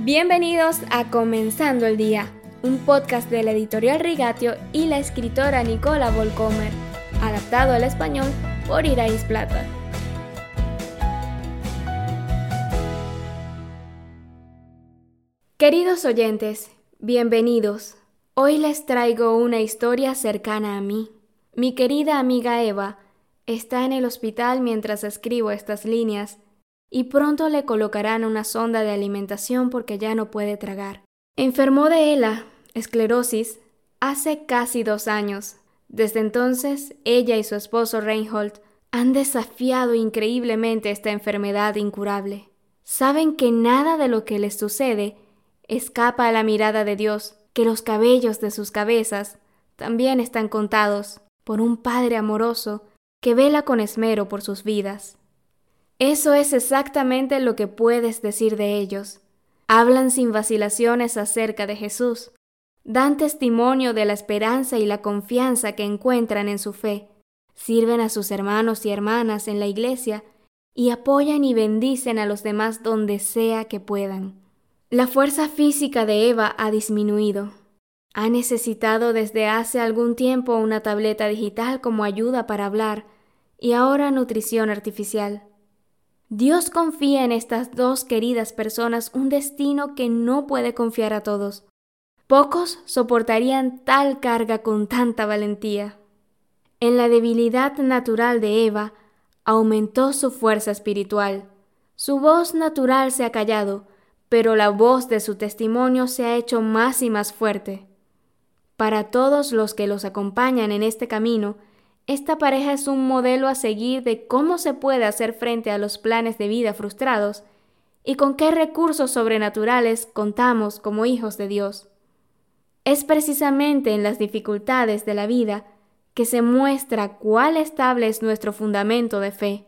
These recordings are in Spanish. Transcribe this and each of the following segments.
Bienvenidos a Comenzando el Día, un podcast de la editorial Rigatio y la escritora Nicola Volcomer, adaptado al español por Irais Plata. Queridos oyentes, bienvenidos. Hoy les traigo una historia cercana a mí. Mi querida amiga Eva está en el hospital mientras escribo estas líneas y pronto le colocarán una sonda de alimentación porque ya no puede tragar. Enfermó de ELA, esclerosis, hace casi dos años. Desde entonces, ella y su esposo Reinhold han desafiado increíblemente esta enfermedad incurable. Saben que nada de lo que les sucede escapa a la mirada de Dios, que los cabellos de sus cabezas también están contados por un Padre amoroso que vela con esmero por sus vidas. Eso es exactamente lo que puedes decir de ellos. Hablan sin vacilaciones acerca de Jesús. Dan testimonio de la esperanza y la confianza que encuentran en su fe. Sirven a sus hermanos y hermanas en la iglesia y apoyan y bendicen a los demás donde sea que puedan. La fuerza física de Eva ha disminuido. Ha necesitado desde hace algún tiempo una tableta digital como ayuda para hablar y ahora nutrición artificial. Dios confía en estas dos queridas personas un destino que no puede confiar a todos. Pocos soportarían tal carga con tanta valentía. En la debilidad natural de Eva aumentó su fuerza espiritual. Su voz natural se ha callado, pero la voz de su testimonio se ha hecho más y más fuerte. Para todos los que los acompañan en este camino, esta pareja es un modelo a seguir de cómo se puede hacer frente a los planes de vida frustrados y con qué recursos sobrenaturales contamos como hijos de Dios. Es precisamente en las dificultades de la vida que se muestra cuál estable es nuestro fundamento de fe.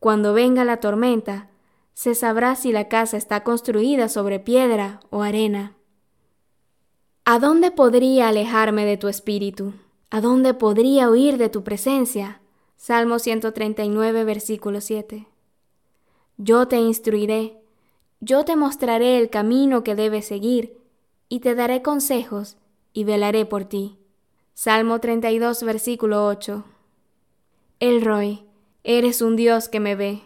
Cuando venga la tormenta, se sabrá si la casa está construida sobre piedra o arena. ¿A dónde podría alejarme de tu espíritu? ¿A dónde podría huir de tu presencia? Salmo 139, versículo 7. Yo te instruiré, yo te mostraré el camino que debes seguir, y te daré consejos, y velaré por ti. Salmo 32, versículo 8. El Roy, eres un Dios que me ve.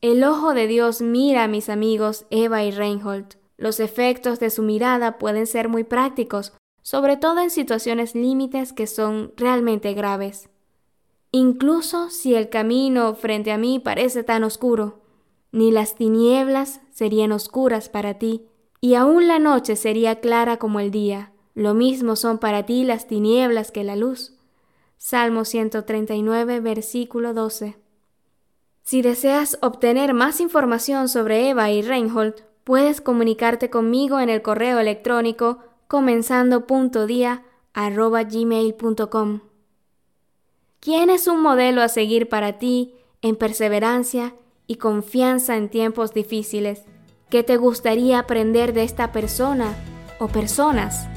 El ojo de Dios mira a mis amigos Eva y Reinhold. Los efectos de su mirada pueden ser muy prácticos, sobre todo en situaciones límites que son realmente graves. Incluso si el camino frente a mí parece tan oscuro, ni las tinieblas serían oscuras para ti, y aún la noche sería clara como el día. Lo mismo son para ti las tinieblas que la luz. Salmo 139, versículo 12. Si deseas obtener más información sobre Eva y Reinhold, puedes comunicarte conmigo en el correo electrónico comenzando.dia@gmail.com. ¿Quién es un modelo a seguir para ti en perseverancia y confianza en tiempos difíciles? ¿Qué te gustaría aprender de esta persona o personas?